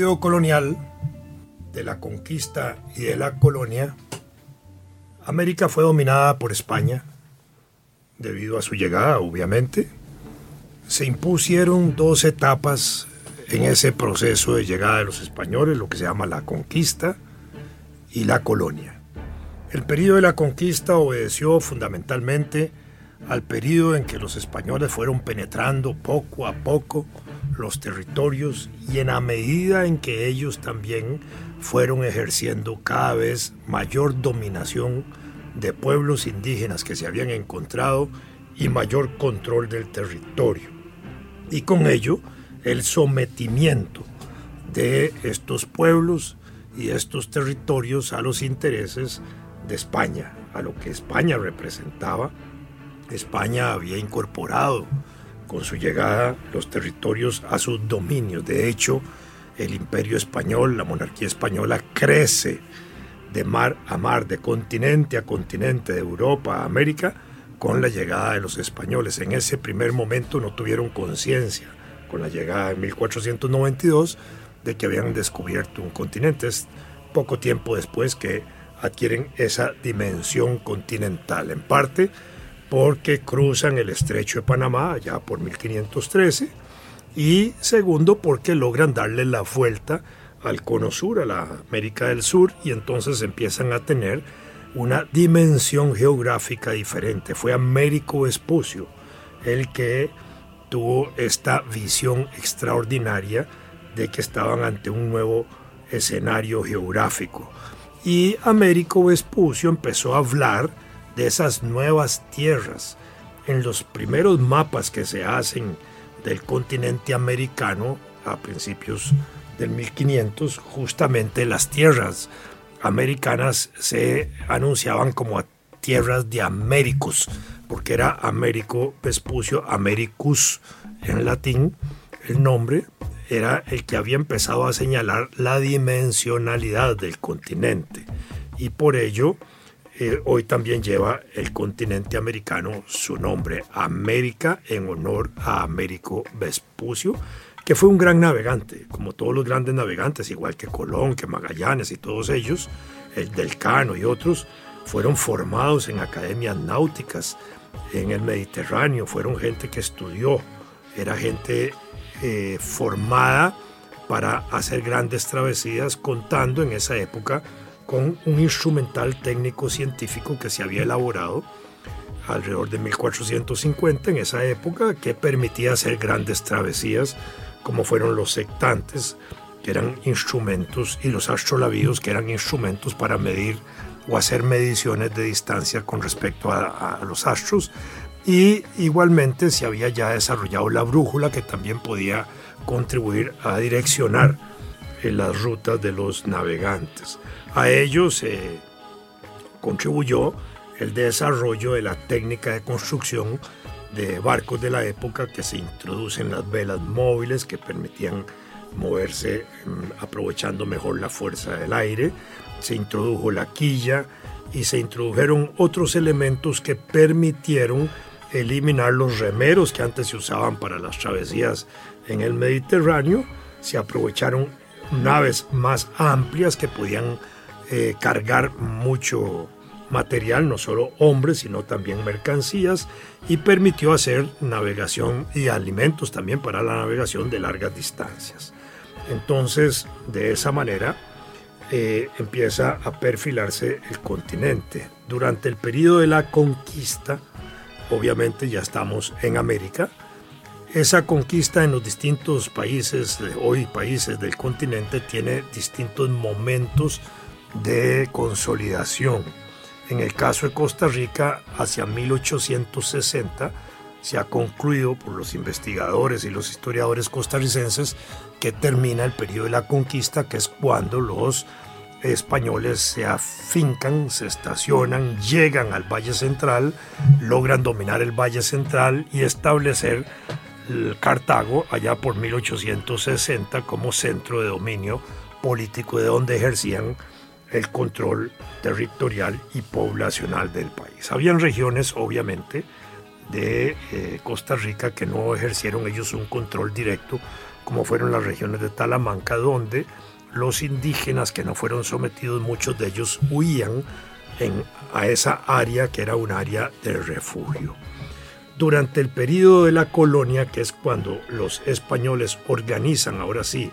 Periodo colonial, de la conquista y de la colonia, América fue dominada por España, debido a su llegada, obviamente. Se impusieron dos etapas en ese proceso de llegada de los españoles, lo que se llama la conquista y la colonia. El periodo de la conquista obedeció fundamentalmente al periodo en que los españoles fueron penetrando poco a poco los territorios y en la medida en que ellos también fueron ejerciendo cada vez mayor dominación de pueblos indígenas que se habían encontrado y mayor control del territorio. Y con ello el sometimiento de estos pueblos y estos territorios a los intereses de España, a lo que España representaba. España había incorporado con su llegada los territorios a sus dominios. De hecho, el imperio español, la monarquía española crece de mar a mar, de continente a continente, de Europa a América, con la llegada de los españoles. En ese primer momento no tuvieron conciencia, con la llegada en 1492, de que habían descubierto un continente. Es poco tiempo después que adquieren esa dimensión continental, en parte porque cruzan el estrecho de Panamá ya por 1513 y segundo porque logran darle la vuelta al cono sur, a la América del Sur, y entonces empiezan a tener una dimensión geográfica diferente. Fue Américo Vespucio el que tuvo esta visión extraordinaria de que estaban ante un nuevo escenario geográfico. Y Américo Vespucio empezó a hablar de esas nuevas tierras. En los primeros mapas que se hacen del continente americano a principios del 1500, justamente las tierras americanas se anunciaban como tierras de Américos, porque era Américo Vespucio, Americus en latín, el nombre era el que había empezado a señalar la dimensionalidad del continente y por ello eh, hoy también lleva el continente americano su nombre, América, en honor a Américo Vespucio, que fue un gran navegante, como todos los grandes navegantes, igual que Colón, que Magallanes y todos ellos, el del Cano y otros, fueron formados en academias náuticas en el Mediterráneo, fueron gente que estudió, era gente eh, formada para hacer grandes travesías, contando en esa época con un instrumental técnico científico que se había elaborado alrededor de 1450 en esa época que permitía hacer grandes travesías como fueron los sectantes, que eran instrumentos, y los astrolabios, que eran instrumentos para medir o hacer mediciones de distancia con respecto a, los astros. Y igualmente se había ya desarrollado la brújula, que también podía contribuir a direccionar en las rutas de los navegantes. A ello se contribuyó el desarrollo de la técnica de construcción de barcos de la época que se introducen las velas móviles que permitían moverse mm, aprovechando mejor la fuerza del aire, se introdujo la quilla y se introdujeron otros elementos que permitieron eliminar los remeros que antes se usaban para las travesías en el Mediterráneo, se aprovecharon naves más amplias que podían eh, cargar mucho material, no solo hombres, sino también mercancías, y permitió hacer navegación y alimentos también para la navegación de largas distancias. Entonces, de esa manera, eh, empieza a perfilarse el continente. Durante el periodo de la conquista, obviamente ya estamos en América, esa conquista en los distintos países, hoy países del continente, tiene distintos momentos de consolidación. En el caso de Costa Rica, hacia 1860, se ha concluido por los investigadores y los historiadores costarricenses que termina el periodo de la conquista, que es cuando los españoles se afincan, se estacionan, llegan al Valle Central, logran dominar el Valle Central y establecer Cartago allá por 1860 como centro de dominio político de donde ejercían el control territorial y poblacional del país. Habían regiones, obviamente, de eh, Costa Rica que no ejercieron ellos un control directo, como fueron las regiones de Talamanca, donde los indígenas que no fueron sometidos, muchos de ellos huían en, a esa área que era un área de refugio. Durante el periodo de la colonia, que es cuando los españoles organizan ahora sí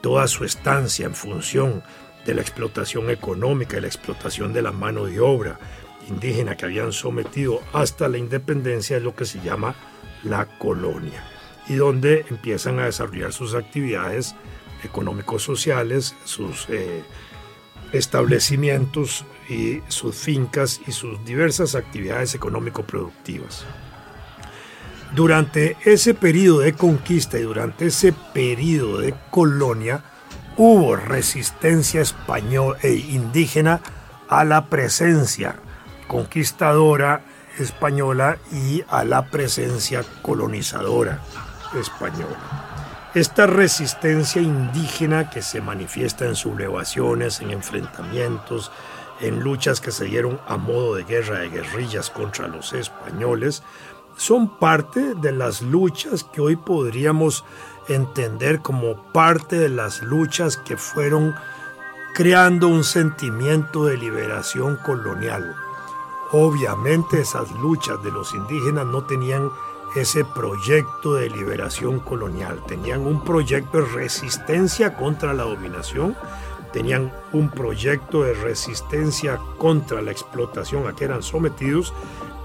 toda su estancia en función de la explotación económica y la explotación de la mano de obra indígena que habían sometido hasta la independencia, es lo que se llama la colonia, y donde empiezan a desarrollar sus actividades económicos sociales, sus eh, establecimientos y sus fincas y sus diversas actividades económico-productivas. Durante ese periodo de conquista y durante ese periodo de colonia, hubo resistencia española e indígena a la presencia conquistadora española y a la presencia colonizadora española. Esta resistencia indígena que se manifiesta en sublevaciones, en enfrentamientos, en luchas que se dieron a modo de guerra de guerrillas contra los españoles, son parte de las luchas que hoy podríamos entender como parte de las luchas que fueron creando un sentimiento de liberación colonial. Obviamente esas luchas de los indígenas no tenían ese proyecto de liberación colonial. Tenían un proyecto de resistencia contra la dominación, tenían un proyecto de resistencia contra la explotación a que eran sometidos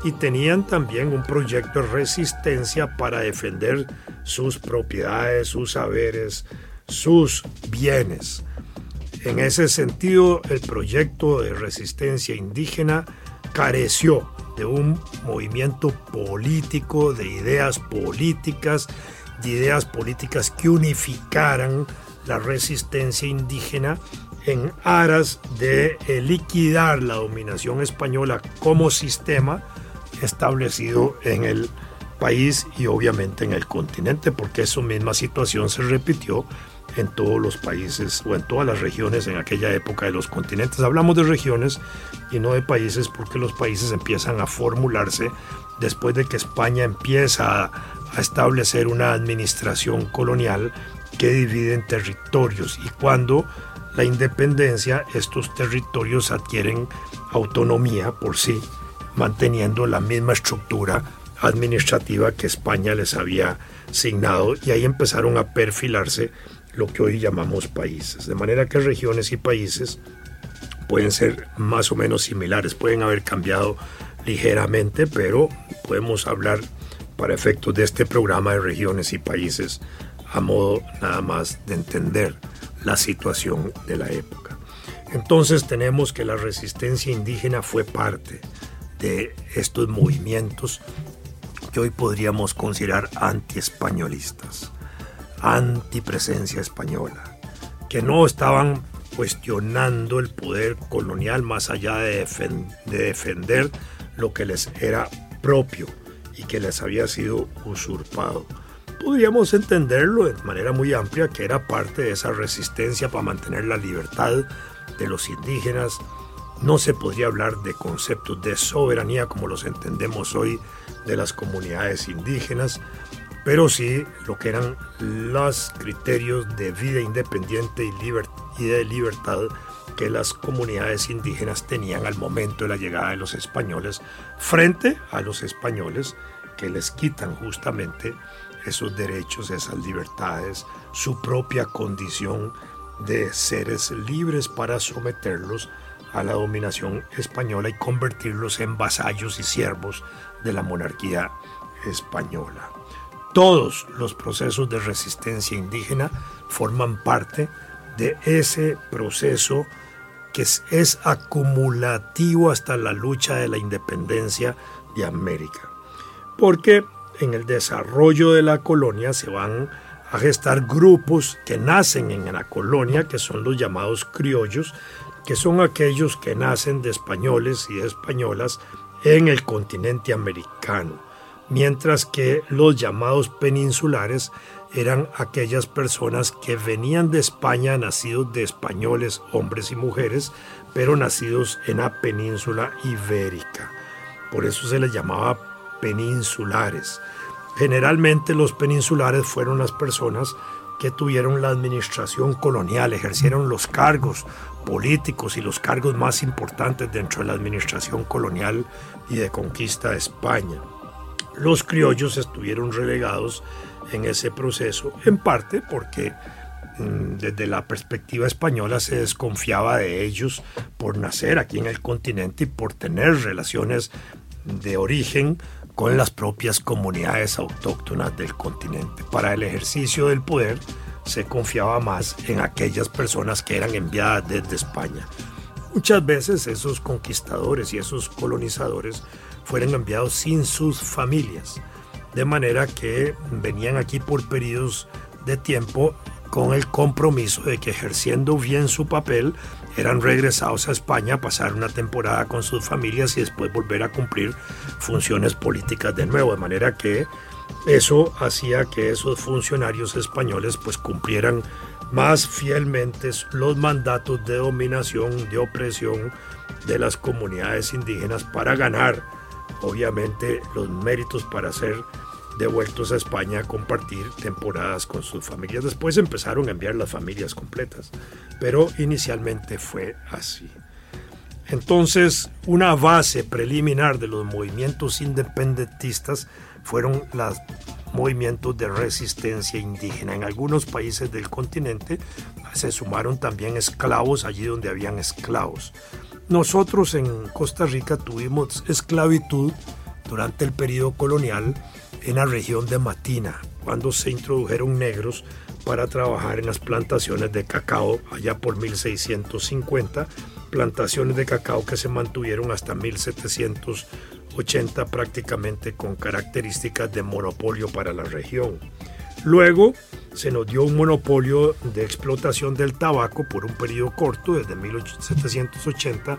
y tenían también un proyecto de resistencia para defender sus propiedades, sus saberes, sus bienes. En ese sentido, el proyecto de resistencia indígena careció de un movimiento político, de ideas políticas, de ideas políticas que unificaran la resistencia indígena en aras de liquidar la dominación española como sistema establecido en el país y obviamente en el continente, porque esa misma situación se repitió en todos los países o en todas las regiones en aquella época de los continentes. Hablamos de regiones y no de países porque los países empiezan a formularse después de que España empieza a, establecer una administración colonial que divide en territorios y cuando la independencia estos territorios adquieren autonomía por sí, manteniendo la misma estructura administrativa que España les había asignado y ahí empezaron a perfilarse lo que hoy llamamos países. De manera que regiones y países pueden ser más o menos similares, pueden haber cambiado ligeramente, pero podemos hablar para efectos de este programa de regiones y países a modo nada más de entender la situación de la época. Entonces tenemos que la resistencia indígena fue parte de estos movimientos que hoy podríamos considerar anti-españolistas antipresencia española, que no estaban cuestionando el poder colonial más allá de, defender lo que les era propio y que les había sido usurpado. Podríamos entenderlo de manera muy amplia que era parte de esa resistencia para mantener la libertad de los indígenas. No se podría hablar de conceptos de soberanía como los entendemos hoy de las comunidades indígenas, pero sí lo que eran los criterios de vida independiente y, de libertad que las comunidades indígenas tenían al momento de la llegada de los españoles frente a los españoles que les quitan justamente esos derechos, esas libertades, su propia condición de seres libres para someterlos a la dominación española y convertirlos en vasallos y siervos de la monarquía española. Todos los procesos de resistencia indígena forman parte de ese proceso que es, acumulativo hasta la lucha de la independencia de América. Porque en el desarrollo de la colonia se van a gestar grupos que nacen en la colonia, que son los llamados criollos, que son aquellos que nacen de españoles y españolas en el continente americano, mientras que los llamados peninsulares eran aquellas personas que venían de España nacidos de españoles, hombres y mujeres, pero nacidos en la península ibérica. Por eso se les llamaba peninsulares. Generalmente los peninsulares fueron las personas que tuvieron la administración colonial, ejercieron los cargos políticos y los cargos más importantes dentro de la administración colonial y de conquista de España. Los criollos estuvieron relegados en ese proceso, en parte porque mm, desde la perspectiva española se desconfiaba de ellos por nacer aquí en el continente y por tener relaciones de origen con las propias comunidades autóctonas del continente. Para el ejercicio del poder se confiaba más en aquellas personas que eran enviadas desde España. Muchas veces esos conquistadores y esos colonizadores fueron enviados sin sus familias de manera que venían aquí por periodos de tiempo con el compromiso de que ejerciendo bien su papel eran regresados a España a pasar una temporada con sus familias y después volver a cumplir funciones políticas de nuevo, de manera que eso hacía que esos funcionarios españoles pues cumplieran más fielmente los mandatos de dominación, de opresión de las comunidades indígenas para ganar obviamente los méritos para ser devueltos a España a compartir temporadas con sus familias. Después empezaron a enviar las familias completas, pero inicialmente fue así. Entonces, una base preliminar de los movimientos independentistas fueron los movimientos de resistencia indígena. En algunos países del continente se sumaron también esclavos allí donde habían esclavos. Nosotros en Costa Rica tuvimos esclavitud durante el periodo colonial en la región de Matina, cuando se introdujeron negros para trabajar en las plantaciones de cacao allá por 1650, plantaciones de cacao que se mantuvieron hasta 1780 prácticamente con características de monopolio para la región. Luego se nos dio un monopolio de explotación del tabaco por un periodo corto, desde 1780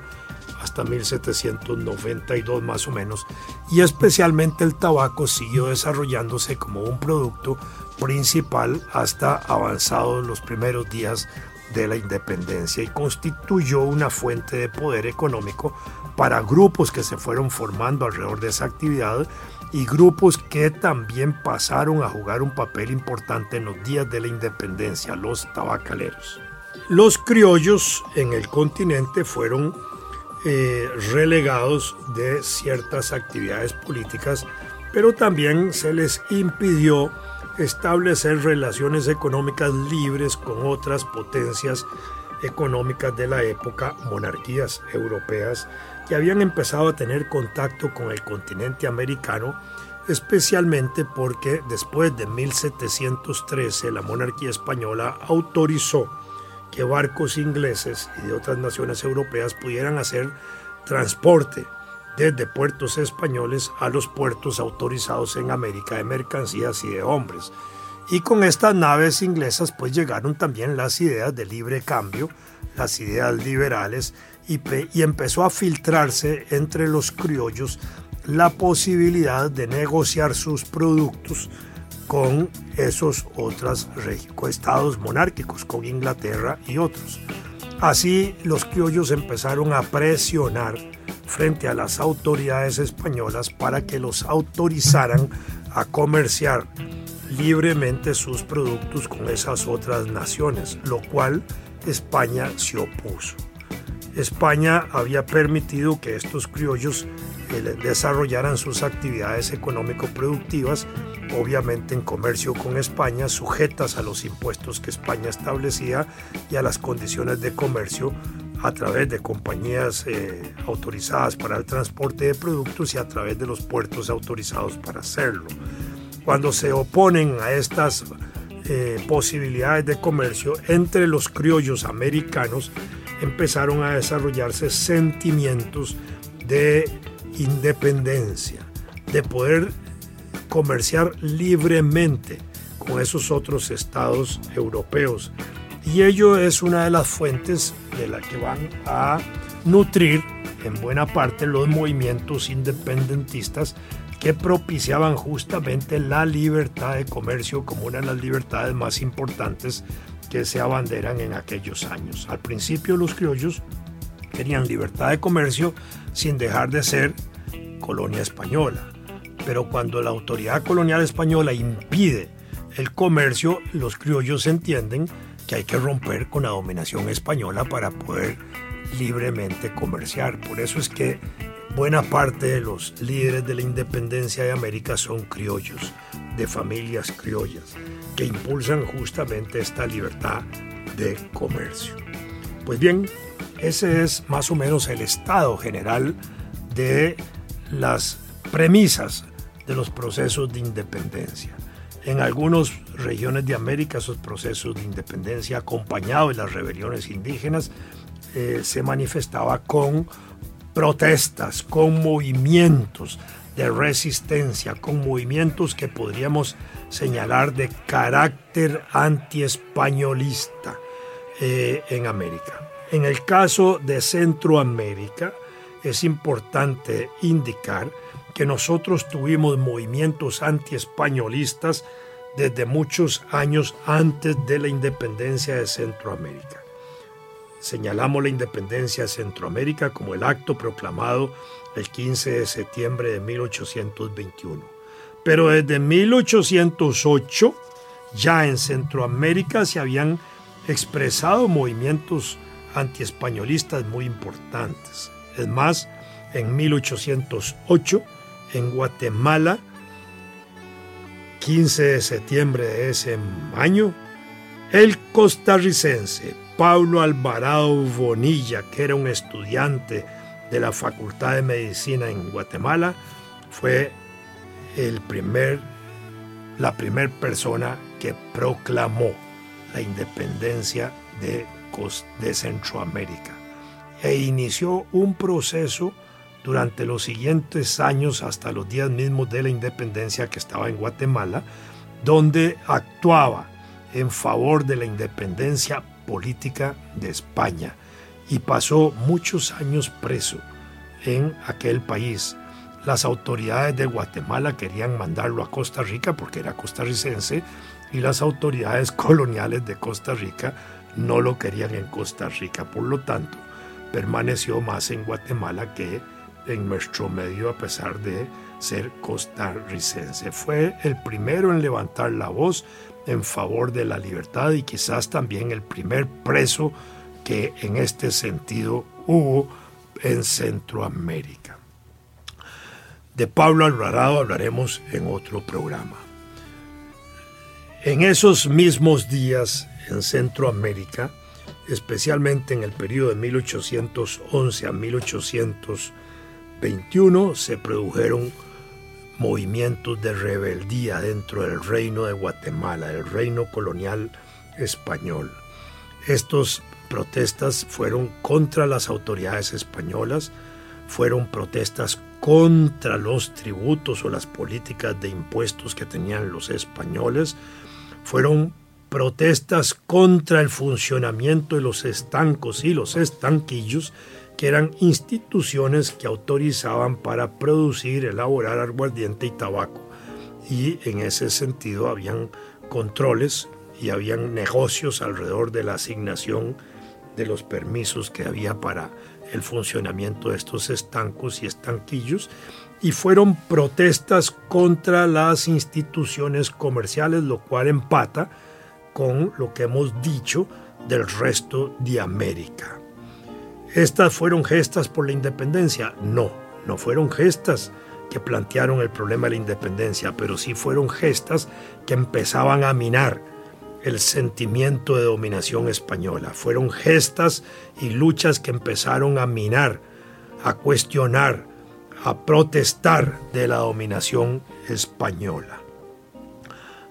hasta 1792 más o menos, y especialmente el tabaco siguió desarrollándose como un producto principal hasta avanzados los primeros días de la independencia y constituyó una fuente de poder económico para grupos que se fueron formando alrededor de esa actividad y grupos que también pasaron a jugar un papel importante en los días de la independencia, los tabacaleros. Los criollos en el continente fueron eh, relegados de ciertas actividades políticas, pero también se les impidió establecer relaciones económicas libres con otras potencias económicas de la época, monarquías europeas que habían empezado a tener contacto con el continente americano, especialmente porque después de 1713 la monarquía española autorizó que barcos ingleses y de otras naciones europeas pudieran hacer transporte desde puertos españoles a los puertos autorizados en América de mercancías y de hombres. Y con estas naves inglesas pues llegaron también las ideas de libre cambio, las ideas liberales y, y empezó a filtrarse entre los criollos la posibilidad de negociar sus productos con esos otros estados monárquicos, con Inglaterra y otros. Así los criollos empezaron a presionar frente a las autoridades españolas para que los autorizaran a comerciar libremente sus productos con esas otras naciones, lo cual España se opuso. España había permitido que estos criollos eh, desarrollaran sus actividades económico-productivas obviamente en comercio con España, sujetas a los impuestos que España establecía y a las condiciones de comercio a través de compañías eh, autorizadas para el transporte de productos y a través de los puertos autorizados para hacerlo. Cuando se oponen a estas eh, posibilidades de comercio entre los criollos americanos, empezaron a desarrollarse sentimientos de independencia, de poder comerciar libremente con esos otros estados europeos. Y ello es una de las fuentes de la que van a nutrir en buena parte los movimientos independentistas que propiciaban justamente la libertad de comercio como una de las libertades más importantes que se abanderan en aquellos años. Al principio los criollos querían libertad de comercio sin dejar de ser colonia española. Pero cuando la autoridad colonial española impide el comercio, los criollos entienden que hay que romper con la dominación española para poder libremente comerciar. Por eso es que buena parte de los líderes de la independencia de América son criollos, de familias criollas, que impulsan justamente esta libertad de comercio. Pues bien, ese es más o menos el estado general de las premisas de los procesos de independencia. En algunas regiones de América esos procesos de independencia acompañados de las rebeliones indígenas eh, se manifestaba con protestas, con movimientos de resistencia, con movimientos que podríamos señalar de carácter antiespañolista eh, en América. En el caso de Centroamérica, es importante indicar que nosotros tuvimos movimientos antiespañolistas desde muchos años antes de la independencia de Centroamérica. Señalamos la independencia de Centroamérica como el acto proclamado el 15 de septiembre de 1821. Pero desde 1808 ya en Centroamérica se habían expresado movimientos antiespañolistas muy importantes. Es más, en 1808, en Guatemala, 15 de septiembre de ese año, el costarricense Pablo Alvarado Bonilla, que era un estudiante de la Facultad de Medicina en Guatemala, fue el primer, la primera persona que proclamó la independencia de, de Centroamérica e inició un proceso durante los siguientes años hasta los días mismos de la independencia que estaba en Guatemala, donde actuaba en favor de la independencia política de España y pasó muchos años preso en aquel país. Las autoridades de Guatemala querían mandarlo a Costa Rica porque era costarricense y las autoridades coloniales de Costa Rica no lo querían en Costa Rica. Por lo tanto, permaneció más en Guatemala que en nuestro medio a pesar de ser costarricense. Fue el primero en levantar la voz en favor de la libertad y quizás también el primer preso que en este sentido hubo en Centroamérica. De Pablo Alvarado hablaremos en otro programa. En esos mismos días en Centroamérica, especialmente en el periodo de 1811 a 1821, se produjeron movimientos de rebeldía dentro del reino de Guatemala, el reino colonial español. Estas protestas fueron contra las autoridades españolas, fueron protestas contra los tributos o las políticas de impuestos que tenían los españoles, fueron protestas contra el funcionamiento de los estancos y los estanquillos, que eran instituciones que autorizaban para producir, elaborar aguardiente y tabaco. Y en ese sentido habían controles y habían negocios alrededor de la asignación de los permisos que había para el funcionamiento de estos estancos y estanquillos y fueron protestas contra las instituciones comerciales, lo cual empata con lo que hemos dicho del resto de América. ¿Estas fueron gestas por la independencia? No, no fueron gestas que plantearon el problema de la independencia, pero sí fueron gestas que empezaban a minar el sentimiento de dominación española. Fueron gestas y luchas que empezaron a minar, a cuestionar, a protestar de la dominación española.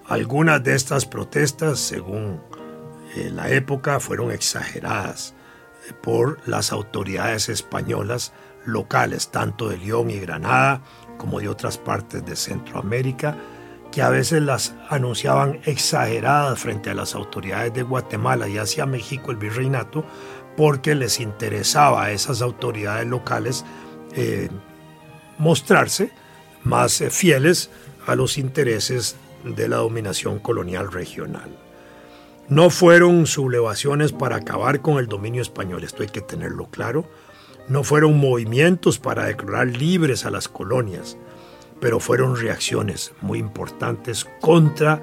Algunas de estas protestas, según eh, la época, fueron exageradas. por las autoridades españolas locales, tanto de León y Granada como de otras partes de Centroamérica, que a veces las anunciaban exageradas frente a las autoridades de Guatemala y hacia México, el virreinato, porque les interesaba a esas autoridades locales eh, mostrarse más eh, fieles a los intereses de la dominación colonial regional. No fueron sublevaciones para acabar con el dominio español, esto hay que tenerlo claro. No fueron movimientos para declarar libres a las colonias, pero fueron reacciones muy importantes contra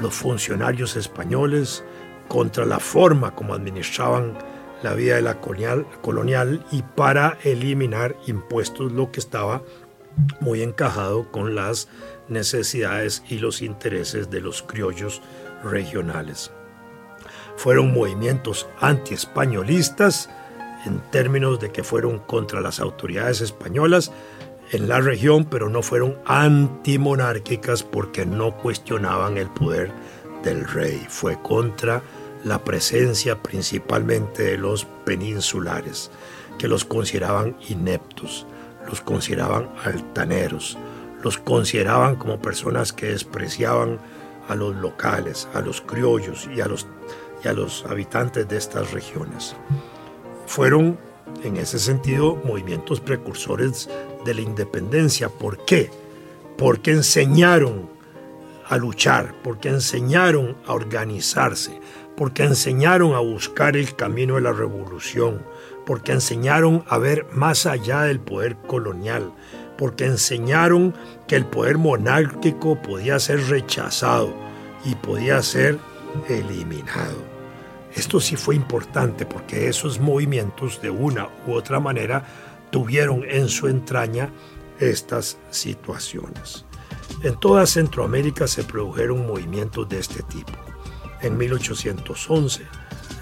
los funcionarios españoles, contra la forma como administraban la vida de la colonial, y para eliminar impuestos, lo que estaba muy encajado con las necesidades y los intereses de los criollos regionales. Fueron movimientos antiespañolistas en términos de que fueron contra las autoridades españolas en la región, pero no fueron antimonárquicas porque no cuestionaban el poder del rey. Fue contra la presencia principalmente de los peninsulares, que los consideraban ineptos, los consideraban altaneros, los consideraban como personas que despreciaban a los locales, a los criollos y a los, y a los habitantes de estas regiones. Fueron, en ese sentido, movimientos precursores de la independencia. ¿Por qué? Porque enseñaron a luchar, porque enseñaron a organizarse, porque enseñaron a buscar el camino de la revolución, porque enseñaron a ver más allá del poder colonial, porque enseñaron que el poder monárquico podía ser rechazado y podía ser eliminado. Esto sí fue importante porque esos movimientos de una u otra manera tuvieron en su entraña estas situaciones. En toda Centroamérica se produjeron movimientos de este tipo. En 1811,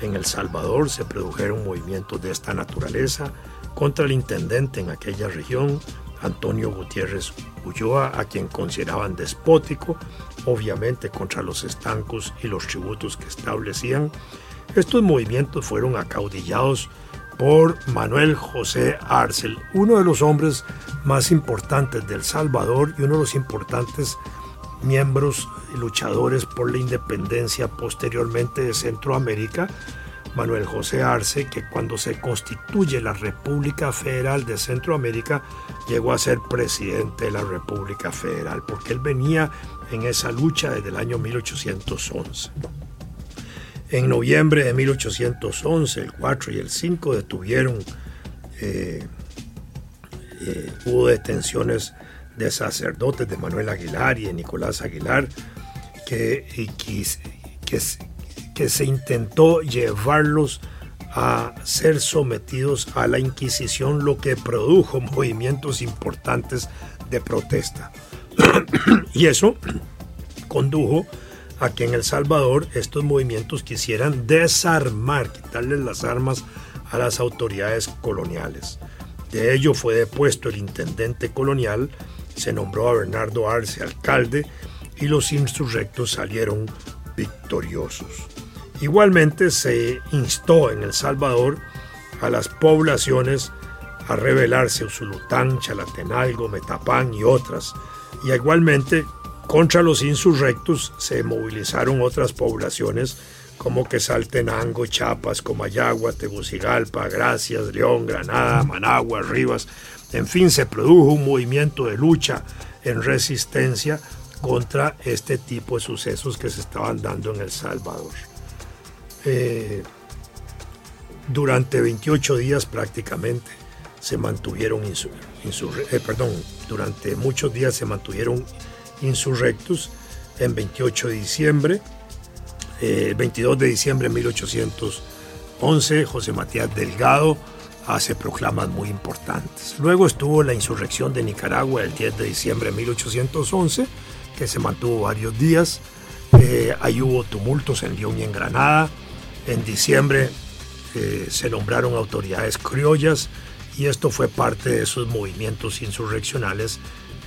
en El Salvador se produjeron movimientos de esta naturaleza contra el intendente en aquella región, Antonio Gutiérrez Ulloa, a quien consideraban despótico, obviamente contra los estancos y los tributos que establecían. Estos movimientos fueron acaudillados por Manuel José Arcel, uno de los hombres más importantes del Salvador y uno de los importantes miembros luchadores por la independencia posteriormente de Centroamérica, Manuel José Arce, que cuando se constituye la República Federal de Centroamérica, llegó a ser presidente de la República Federal, porque él venía en esa lucha desde el año 1811. En noviembre de 1811, el 4 y el 5 detuvieron, eh, eh, hubo detenciones de sacerdotes de Manuel Aguilar y de Nicolás Aguilar, que, que, que se intentó llevarlos a ser sometidos a la Inquisición, lo que produjo movimientos importantes de protesta. y eso condujo a que en El Salvador estos movimientos quisieran desarmar, quitarles las armas a las autoridades coloniales. De ello fue depuesto el intendente colonial se nombró a Bernardo Arce alcalde y los insurrectos salieron victoriosos. Igualmente se instó en El Salvador a las poblaciones a rebelarse Usulután, Chalatenalgo, Metapán y otras. Y igualmente contra los insurrectos se movilizaron otras poblaciones como Quesaltenango, Chiapas, Comayagua, Tegucigalpa, Gracias, León, Granada, Managua, Rivas, en fin, se produjo un movimiento de lucha en resistencia contra este tipo de sucesos que se estaban dando en El Salvador. Eh, durante 28 días prácticamente se mantuvieron eh, perdón, durante muchos días se mantuvieron insurrectos en 28 de diciembre, eh, 22 de diciembre de 1811, José Matías Delgado hace proclamas muy importantes. Luego estuvo la insurrección de Nicaragua el 10 de diciembre de 1811, que se mantuvo varios días. Eh, ahí hubo tumultos en León y en Granada. En diciembre eh, se nombraron autoridades criollas y esto fue parte de esos movimientos insurreccionales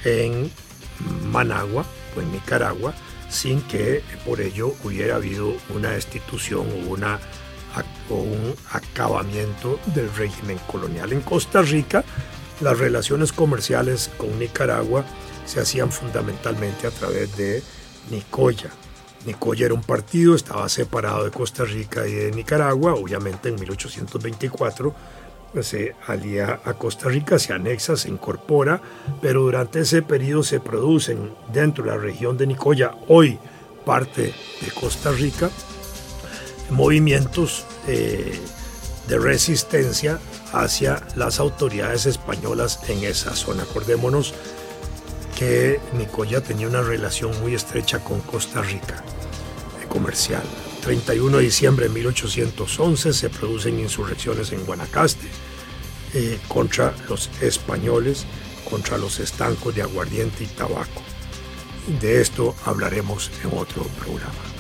en Managua o en Nicaragua, sin que por ello hubiera habido una destitución o una o un acabamiento del régimen colonial. En Costa Rica, las relaciones comerciales con Nicaragua se hacían fundamentalmente a través de Nicoya. Nicoya era un partido, estaba separado de Costa Rica y de Nicaragua, obviamente en 1824 pues, se alía a Costa Rica, se anexa, se incorpora, pero durante ese periodo se producen dentro de la región de Nicoya, hoy parte de Costa Rica, movimientos eh, de resistencia hacia las autoridades españolas en esa zona. Acordémonos que Nicoya tenía una relación muy estrecha con Costa Rica, eh, comercial. 31 de diciembre de 1811 se producen insurrecciones en Guanacaste eh, contra los españoles, contra los estancos de aguardiente y tabaco. De esto hablaremos en otro programa.